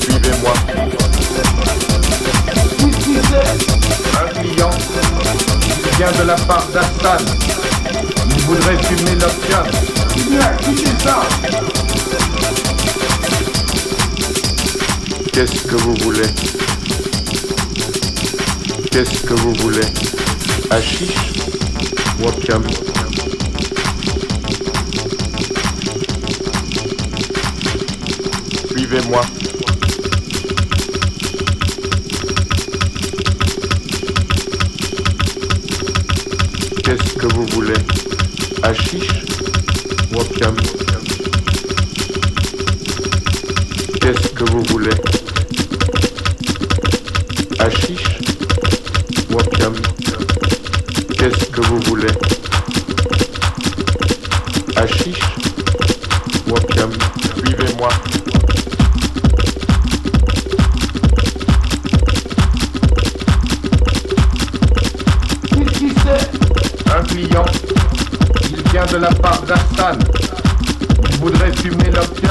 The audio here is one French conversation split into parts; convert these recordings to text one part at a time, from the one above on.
Suivez-moi. Un client. Vient de la part d'Astan. Il voudrait fumer l'opium. Quittez ça? Qu'est-ce que vous voulez? Qu'est-ce que vous voulez? Hachiche ou Suivez-moi. Qu'est-ce que vous voulez? Hachiche opium? Qu'est-ce que vous voulez? Hachiche opium? Qu'est-ce que vous voulez? you made up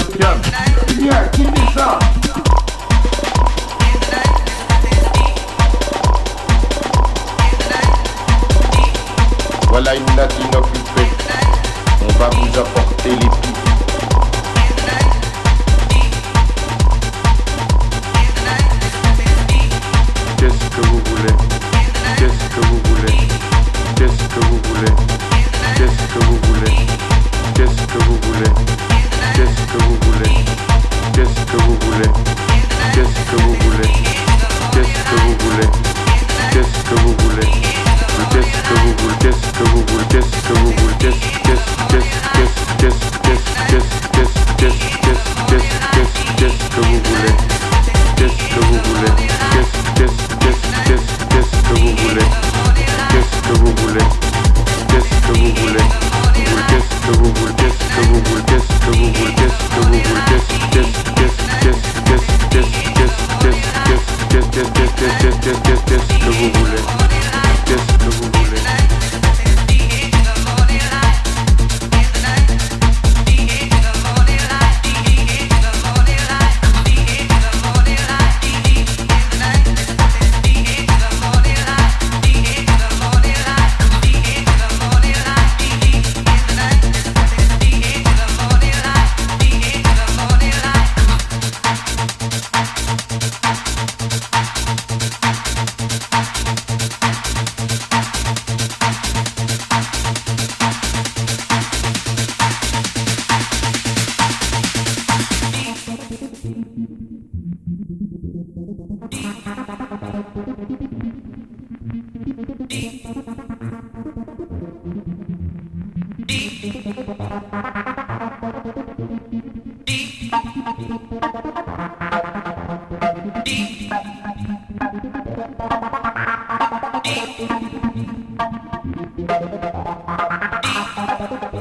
l'opium. Bien, quittez ça Voilà une natte inoccupée. On va vous apporter les pipes. Qu'est-ce que vous voulez? Qu'est-ce que vous voulez? Qu'est-ce que vous voulez? Qu'est-ce que vous voulez? Qu'est-ce que vous voulez Qu'est-ce que vous voulez Qu'est-ce que vous voulez Qu'est-ce que vous voulez Qu'est-ce que vous voulez Qu'est-ce que vous voulez Qu'est-ce que vous voulez Qu'est-ce que vous voulez Qu'est-ce que vous voulez Qu'est-ce qu'est-ce qu'est-ce qu'est-ce qu'est-ce qu'est-ce qu'est-ce que vous voulez Qu'est-ce que vous voulez Qu'est-ce que vous voulez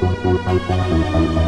東京に入る。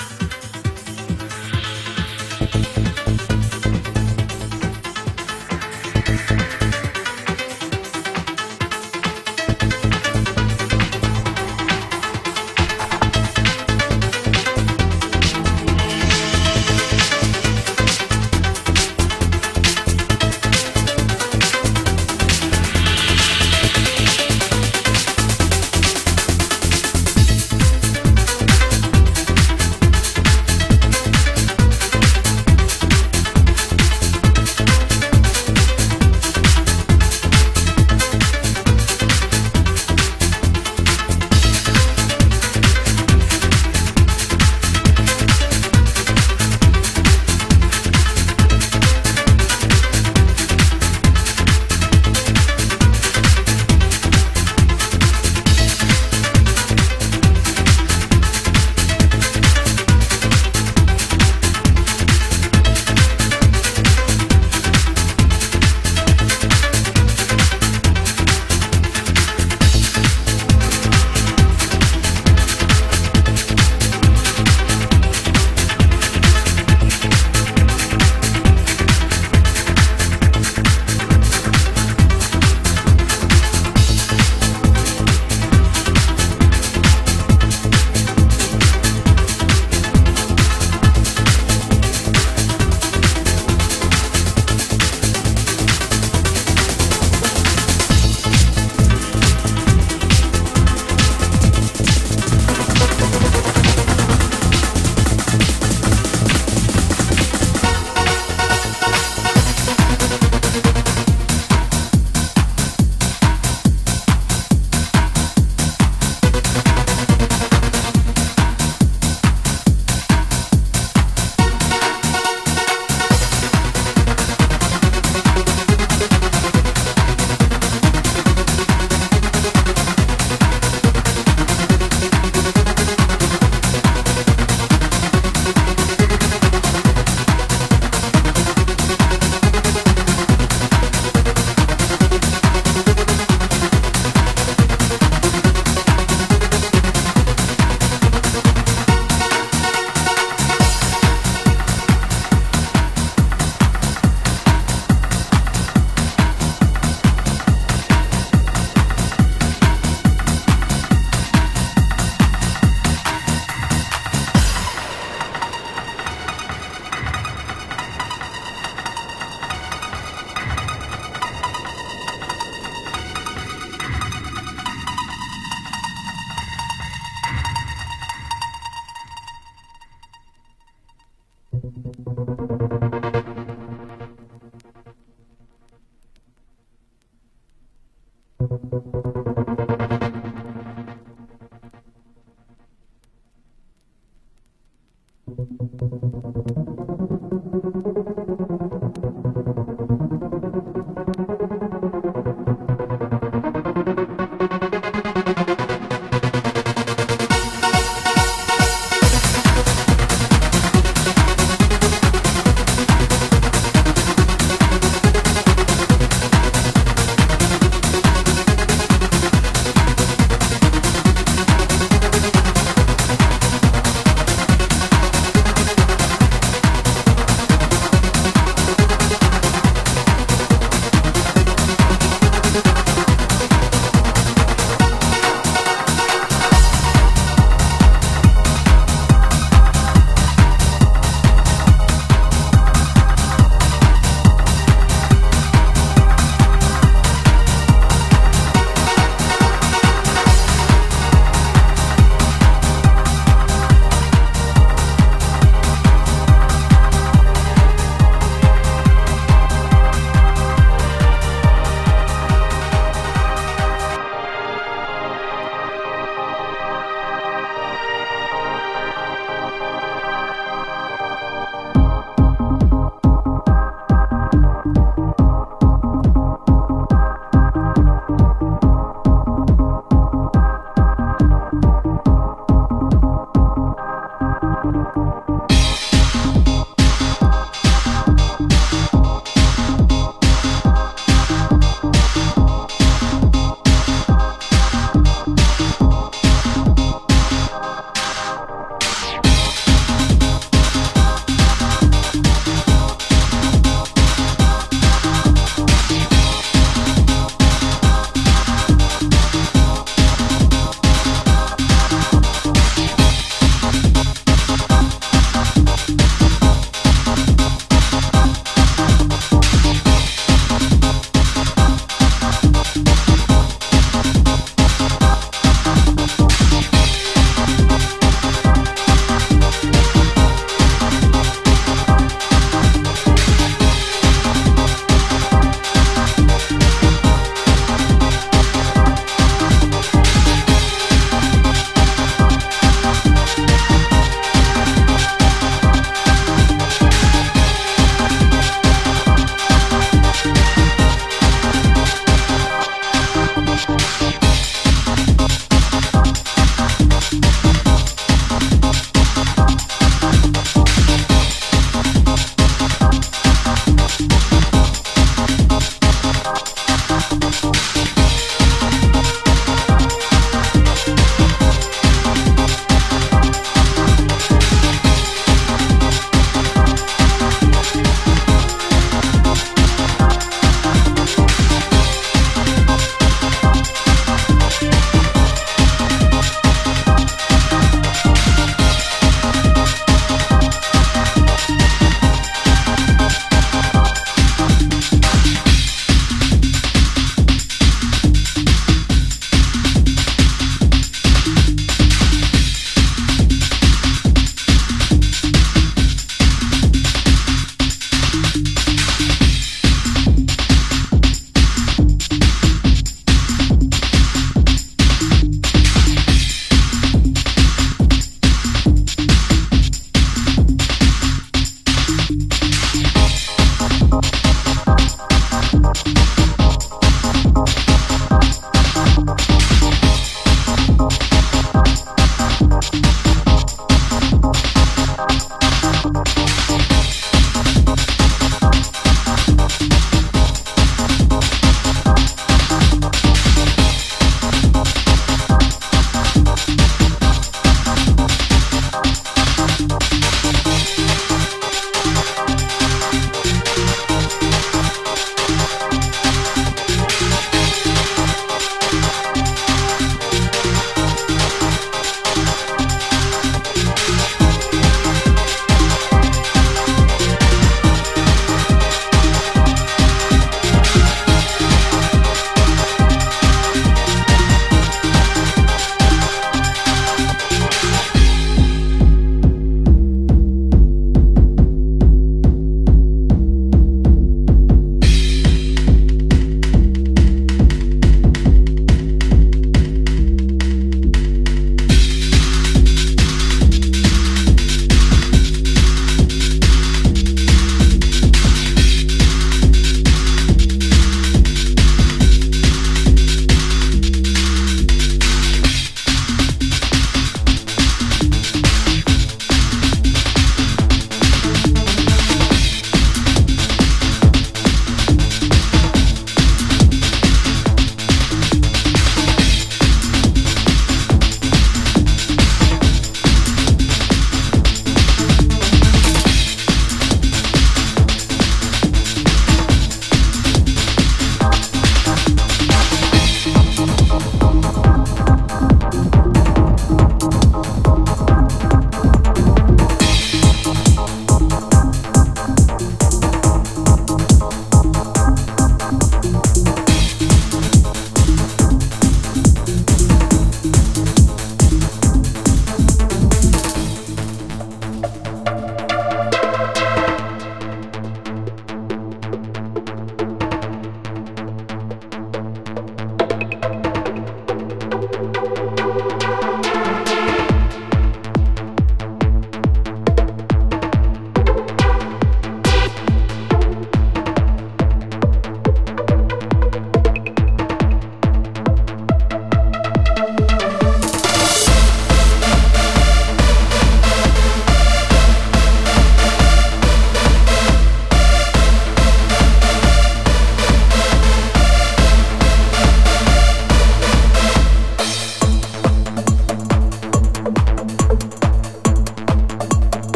うん。